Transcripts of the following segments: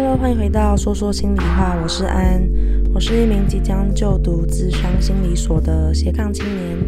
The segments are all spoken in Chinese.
Hello，欢迎回到说说心里话，我是安，我是一名即将就读智商心理所的斜杠青年。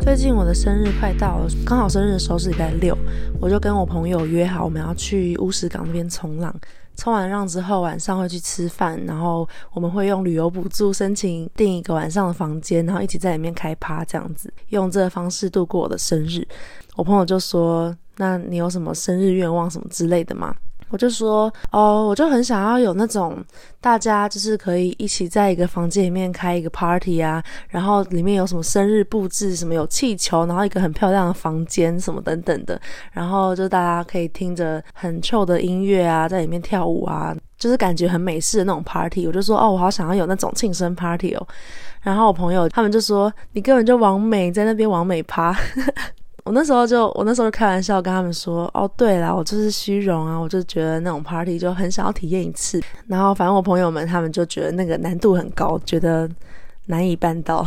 最近我的生日快到了，刚好生日的时候是礼拜六，我就跟我朋友约好，我们要去乌石港那边冲浪。冲完浪之后，晚上会去吃饭，然后我们会用旅游补助申请订一个晚上的房间，然后一起在里面开趴，这样子用这个方式度过我的生日。我朋友就说：“那你有什么生日愿望什么之类的吗？”我就说哦，我就很想要有那种大家就是可以一起在一个房间里面开一个 party 啊，然后里面有什么生日布置，什么有气球，然后一个很漂亮的房间什么等等的，然后就大家可以听着很臭的音乐啊，在里面跳舞啊，就是感觉很美式的那种 party。我就说哦，我好想要有那种庆生 party 哦。然后我朋友他们就说你根本就往美，在那边往美趴。我那时候就，我那时候就开玩笑跟他们说，哦，对啦，我就是虚荣啊，我就觉得那种 party 就很想要体验一次。然后反正我朋友们他们就觉得那个难度很高，觉得难以办到。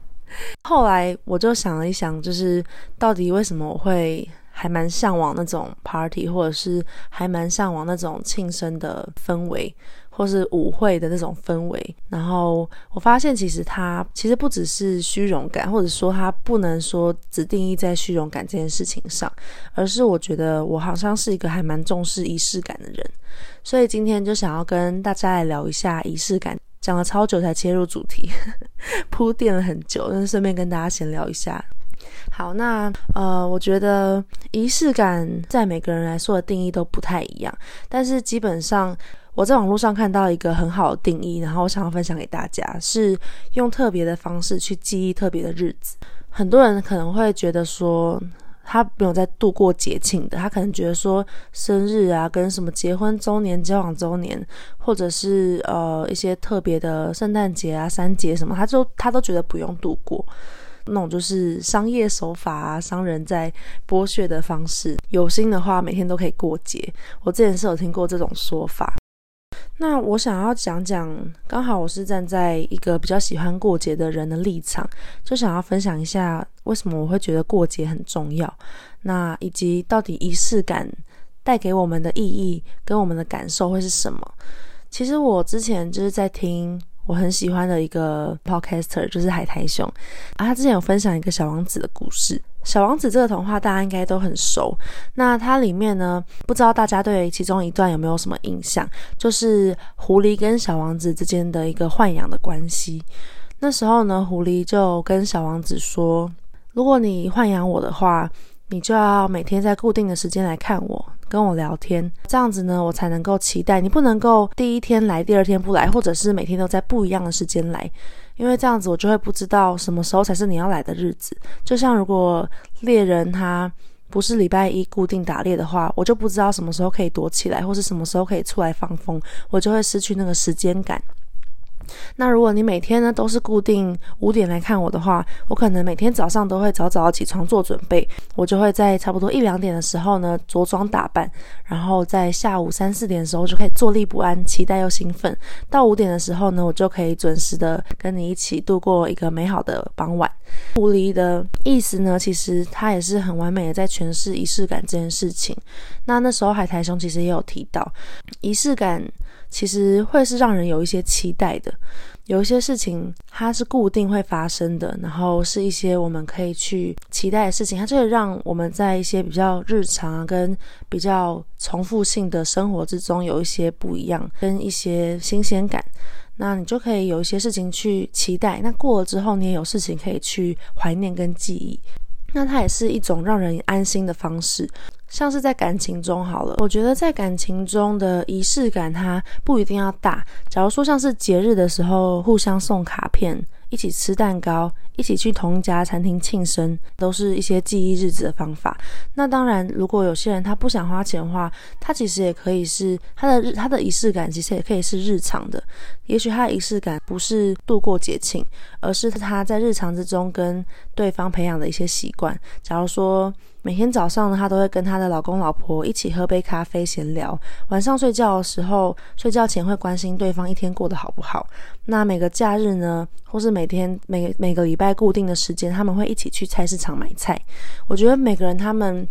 后来我就想了一想，就是到底为什么我会还蛮向往那种 party，或者是还蛮向往那种庆生的氛围。或是舞会的那种氛围，然后我发现其实它其实不只是虚荣感，或者说它不能说只定义在虚荣感这件事情上，而是我觉得我好像是一个还蛮重视仪式感的人，所以今天就想要跟大家来聊一下仪式感，讲了超久才切入主题，铺垫了很久，但顺便跟大家闲聊一下。好，那呃，我觉得仪式感在每个人来说的定义都不太一样，但是基本上。我在网络上看到一个很好的定义，然后我想要分享给大家，是用特别的方式去记忆特别的日子。很多人可能会觉得说，他没有在度过节庆的，他可能觉得说生日啊，跟什么结婚周年、交往周年，或者是呃一些特别的圣诞节啊、三节什么，他就他都觉得不用度过。那种就是商业手法啊，商人在剥削的方式。有心的话，每天都可以过节。我之前是有听过这种说法。那我想要讲讲，刚好我是站在一个比较喜欢过节的人的立场，就想要分享一下为什么我会觉得过节很重要，那以及到底仪式感带给我们的意义跟我们的感受会是什么。其实我之前就是在听我很喜欢的一个 podcaster，就是海苔熊，啊，他之前有分享一个小王子的故事。小王子这个童话大家应该都很熟，那它里面呢，不知道大家对其中一段有没有什么印象？就是狐狸跟小王子之间的一个豢养的关系。那时候呢，狐狸就跟小王子说：“如果你豢养我的话，你就要每天在固定的时间来看我，跟我聊天，这样子呢，我才能够期待。你不能够第一天来，第二天不来，或者是每天都在不一样的时间来。”因为这样子，我就会不知道什么时候才是你要来的日子。就像如果猎人他不是礼拜一固定打猎的话，我就不知道什么时候可以躲起来，或是什么时候可以出来放风，我就会失去那个时间感。那如果你每天呢都是固定五点来看我的话，我可能每天早上都会早早起床做准备，我就会在差不多一两点的时候呢着装打扮，然后在下午三四点的时候就可以坐立不安，期待又兴奋。到五点的时候呢，我就可以准时的跟你一起度过一个美好的傍晚。狐狸的意思呢，其实它也是很完美的在诠释仪式感这件事情。那那时候海苔兄其实也有提到仪式感。其实会是让人有一些期待的，有一些事情它是固定会发生的，然后是一些我们可以去期待的事情，它就会让我们在一些比较日常啊，跟比较重复性的生活之中有一些不一样，跟一些新鲜感。那你就可以有一些事情去期待，那过了之后你也有事情可以去怀念跟记忆。那它也是一种让人安心的方式，像是在感情中好了，我觉得在感情中的仪式感它不一定要大。假如说像是节日的时候，互相送卡片，一起吃蛋糕，一起去同一家餐厅庆生，都是一些记忆日子的方法。那当然，如果有些人他不想花钱的话，他其实也可以是他的日他的仪式感，其实也可以是日常的。也许他的仪式感不是度过节庆，而是他在日常之中跟对方培养的一些习惯。假如说，每天早上呢，她都会跟她的老公老婆一起喝杯咖啡闲聊。晚上睡觉的时候，睡觉前会关心对方一天过得好不好。那每个假日呢，或是每天每每个礼拜固定的时间，他们会一起去菜市场买菜。我觉得每个人他们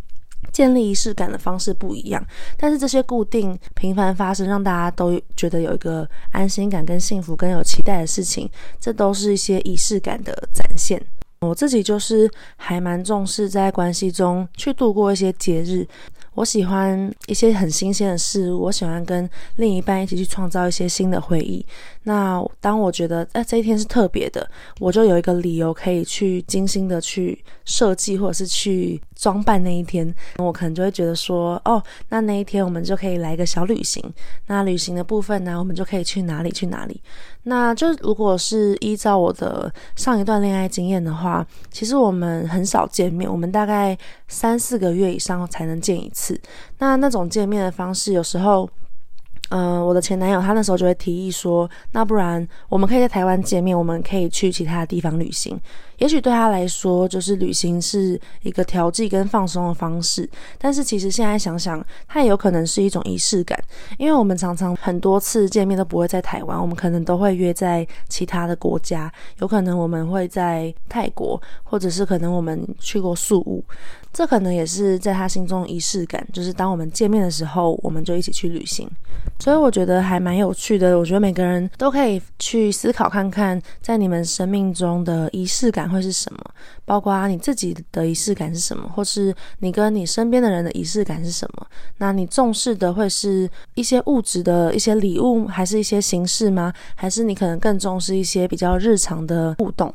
建立仪式感的方式不一样，但是这些固定频繁发生，让大家都觉得有一个安心感、跟幸福、跟有期待的事情，这都是一些仪式感的展现。我自己就是还蛮重视在关系中去度过一些节日。我喜欢一些很新鲜的事物，我喜欢跟另一半一起去创造一些新的回忆。那当我觉得哎这一天是特别的，我就有一个理由可以去精心的去设计或者是去装扮那一天。我可能就会觉得说，哦，那那一天我们就可以来一个小旅行。那旅行的部分呢，我们就可以去哪里去哪里。那就如果是依照我的上一段恋爱经验的话，其实我们很少见面，我们大概三四个月以上才能见一次。那那种见面的方式，有时候。嗯、呃，我的前男友他那时候就会提议说，那不然我们可以在台湾见面，我们可以去其他地方旅行。也许对他来说，就是旅行是一个调剂跟放松的方式。但是其实现在想想，它也有可能是一种仪式感，因为我们常常很多次见面都不会在台湾，我们可能都会约在其他的国家，有可能我们会在泰国，或者是可能我们去过宿务。这可能也是在他心中仪式感，就是当我们见面的时候，我们就一起去旅行。所以我觉得还蛮有趣的。我觉得每个人都可以去思考看看，在你们生命中的仪式感会是什么，包括你自己的仪式感是什么，或是你跟你身边的人的仪式感是什么。那你重视的会是一些物质的一些礼物，还是一些形式吗？还是你可能更重视一些比较日常的互动？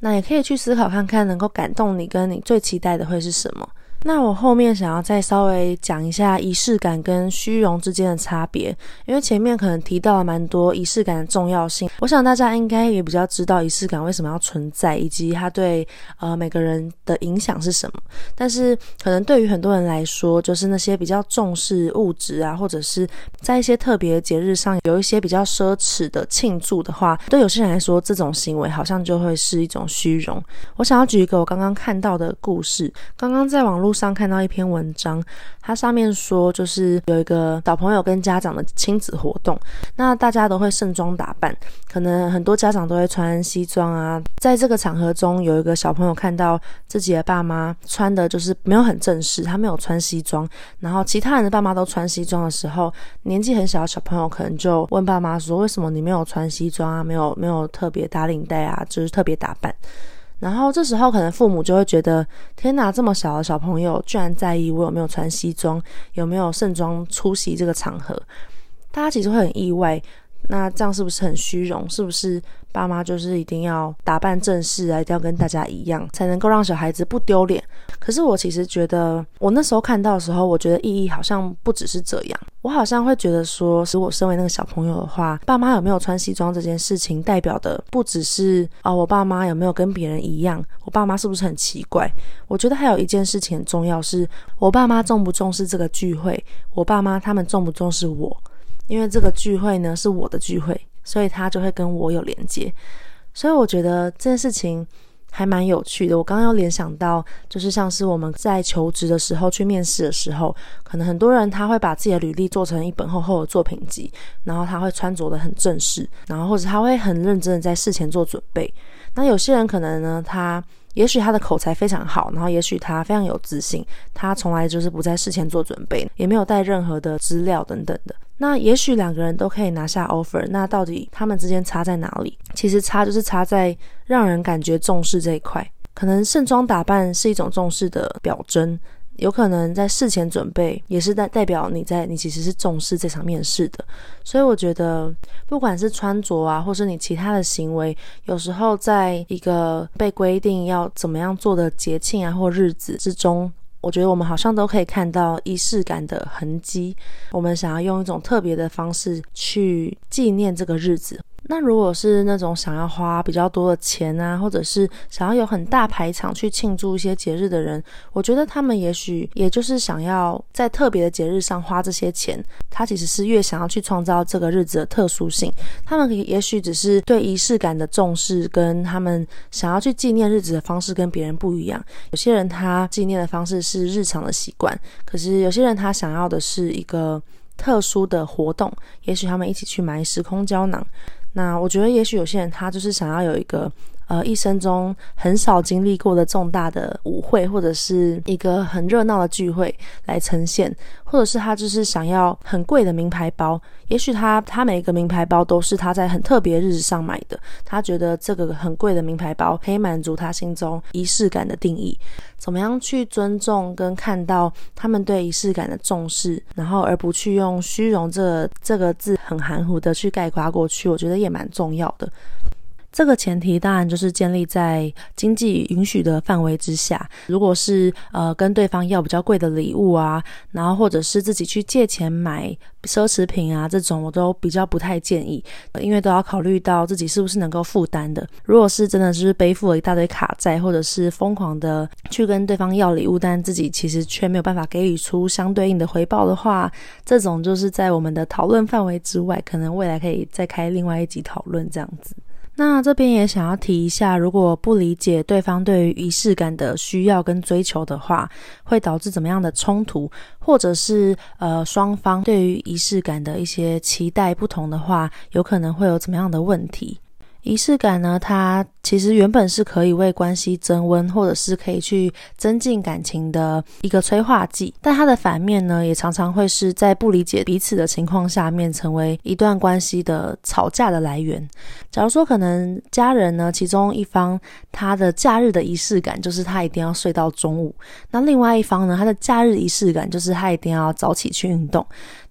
那也可以去思考看看，能够感动你跟你最期待的会是什么。那我后面想要再稍微讲一下仪式感跟虚荣之间的差别，因为前面可能提到了蛮多仪式感的重要性，我想大家应该也比较知道仪式感为什么要存在，以及它对呃每个人的影响是什么。但是可能对于很多人来说，就是那些比较重视物质啊，或者是在一些特别节日上有一些比较奢侈的庆祝的话，对有些人来说，这种行为好像就会是一种虚荣。我想要举一个我刚刚看到的故事，刚刚在网络上看到一篇文章，它上面说，就是有一个小朋友跟家长的亲子活动，那大家都会盛装打扮，可能很多家长都会穿西装啊。在这个场合中，有一个小朋友看到自己的爸妈穿的就是没有很正式，他没有穿西装，然后其他人的爸妈都穿西装的时候，年纪很小的小朋友可能就问爸妈说：“为什么你没有穿西装啊？没有没有特别打领带啊？就是特别打扮。”然后这时候可能父母就会觉得，天哪，这么小的小朋友居然在意我有没有穿西装，有没有盛装出席这个场合，大家其实会很意外。那这样是不是很虚荣？是不是爸妈就是一定要打扮正式啊，一定要跟大家一样，才能够让小孩子不丢脸？可是我其实觉得，我那时候看到的时候，我觉得意义好像不只是这样。我好像会觉得说，如果身为那个小朋友的话，爸妈有没有穿西装这件事情，代表的不只是啊、哦，我爸妈有没有跟别人一样，我爸妈是不是很奇怪？我觉得还有一件事情很重要，是我爸妈重不重视这个聚会，我爸妈他们重不重视我。因为这个聚会呢是我的聚会，所以他就会跟我有连接，所以我觉得这件事情还蛮有趣的。我刚刚又联想到，就是像是我们在求职的时候，去面试的时候，可能很多人他会把自己的履历做成一本厚厚的作品集，然后他会穿着得很正式，然后或者他会很认真的在事前做准备。那有些人可能呢，他也许他的口才非常好，然后也许他非常有自信，他从来就是不在事前做准备，也没有带任何的资料等等的。那也许两个人都可以拿下 offer，那到底他们之间差在哪里？其实差就是差在让人感觉重视这一块。可能盛装打扮是一种重视的表征，有可能在事前准备也是代代表你在你其实是重视这场面试的。所以我觉得，不管是穿着啊，或是你其他的行为，有时候在一个被规定要怎么样做的节庆啊或日子之中。我觉得我们好像都可以看到仪式感的痕迹。我们想要用一种特别的方式去纪念这个日子。那如果是那种想要花比较多的钱啊，或者是想要有很大排场去庆祝一些节日的人，我觉得他们也许也就是想要在特别的节日上花这些钱。他其实是越想要去创造这个日子的特殊性。他们也许只是对仪式感的重视，跟他们想要去纪念日子的方式跟别人不一样。有些人他纪念的方式是日常的习惯，可是有些人他想要的是一个特殊的活动。也许他们一起去买时空胶囊。那我觉得，也许有些人他就是想要有一个呃一生中很少经历过的重大的舞会，或者是一个很热闹的聚会来呈现，或者是他就是想要很贵的名牌包，也许他他每一个名牌包都是他在很特别日子上买的，他觉得这个很贵的名牌包可以满足他心中仪式感的定义。怎么样去尊重跟看到他们对仪式感的重视，然后而不去用虚荣这、这个字很含糊的去概括过去，我觉得也蛮重要的。这个前提当然就是建立在经济允许的范围之下。如果是呃跟对方要比较贵的礼物啊，然后或者是自己去借钱买奢侈品啊，这种我都比较不太建议，因为都要考虑到自己是不是能够负担的。如果是真的就是背负了一大堆卡债，或者是疯狂的去跟对方要礼物，但自己其实却没有办法给予出相对应的回报的话，这种就是在我们的讨论范围之外，可能未来可以再开另外一集讨论这样子。那这边也想要提一下，如果不理解对方对于仪式感的需要跟追求的话，会导致怎么样的冲突，或者是呃双方对于仪式感的一些期待不同的话，有可能会有怎么样的问题。仪式感呢，它其实原本是可以为关系增温，或者是可以去增进感情的一个催化剂。但它的反面呢，也常常会是在不理解彼此的情况下面，成为一段关系的吵架的来源。假如说可能家人呢，其中一方他的假日的仪式感就是他一定要睡到中午，那另外一方呢，他的假日仪式感就是他一定要早起去运动。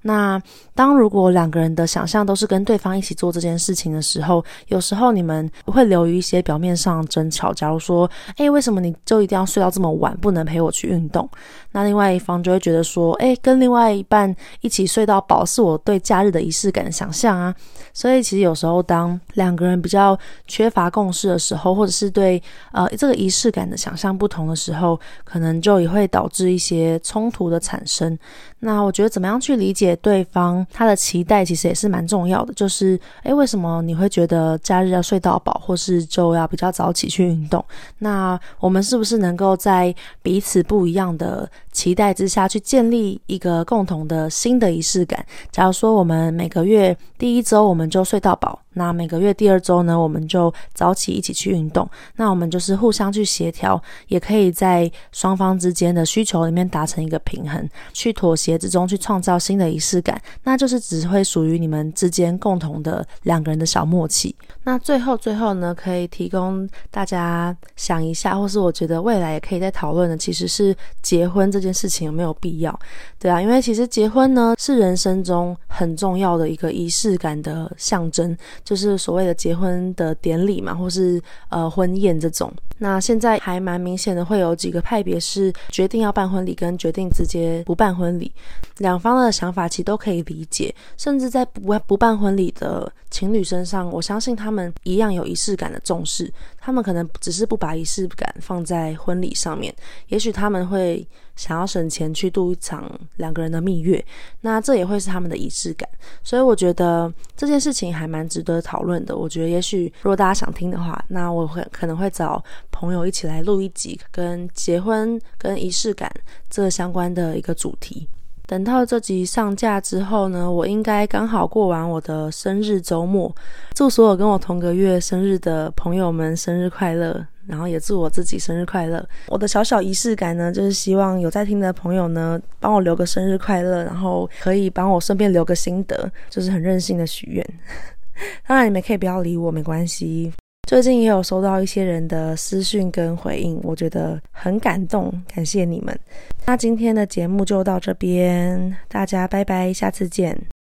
那当如果两个人的想象都是跟对方一起做这件事情的时候，有时候你们会流于一些表面上争吵。假如说，诶，为什么你就一定要睡到这么晚，不能陪我去运动？那另外一方就会觉得说，诶，跟另外一半一起睡到饱是我对假日的仪式感的想象啊。所以其实有时候当两个人比较缺乏共识的时候，或者是对呃这个仪式感的想象不同的时候，可能就也会导致一些冲突的产生。那我觉得怎么样去理解对方他的期待，其实也是蛮重要的。就是，诶，为什么你会觉得假日要睡到饱，或是就要比较早起去运动？那我们是不是能够在彼此不一样的期待之下去建立一个共同的新的仪式感？假如说我们每个月第一周我们就睡到饱。那每个月第二周呢，我们就早起一起去运动。那我们就是互相去协调，也可以在双方之间的需求里面达成一个平衡，去妥协之中去创造新的仪式感。那就是只会属于你们之间共同的两个人的小默契。那最后最后呢，可以提供大家想一下，或是我觉得未来也可以再讨论的，其实是结婚这件事情有没有必要？对啊，因为其实结婚呢是人生中很重要的一个仪式感的象征。就是所谓的结婚的典礼嘛，或是呃婚宴这种。那现在还蛮明显的，会有几个派别是决定要办婚礼，跟决定直接不办婚礼。两方的想法其实都可以理解，甚至在不不办婚礼的情侣身上，我相信他们一样有仪式感的重视。他们可能只是不把仪式感放在婚礼上面，也许他们会想要省钱去度一场两个人的蜜月，那这也会是他们的仪式感。所以我觉得这件事情还蛮值得讨论的。我觉得也许如果大家想听的话，那我会可能会找朋友一起来录一集跟结婚跟仪式感这相关的一个主题。等到这集上架之后呢，我应该刚好过完我的生日周末。祝所有跟我同个月生日的朋友们生日快乐，然后也祝我自己生日快乐。我的小小仪式感呢，就是希望有在听的朋友呢，帮我留个生日快乐，然后可以帮我顺便留个心得，就是很任性的许愿。当然你们可以不要理我，没关系。最近也有收到一些人的私讯跟回应，我觉得很感动，感谢你们。那今天的节目就到这边，大家拜拜，下次见。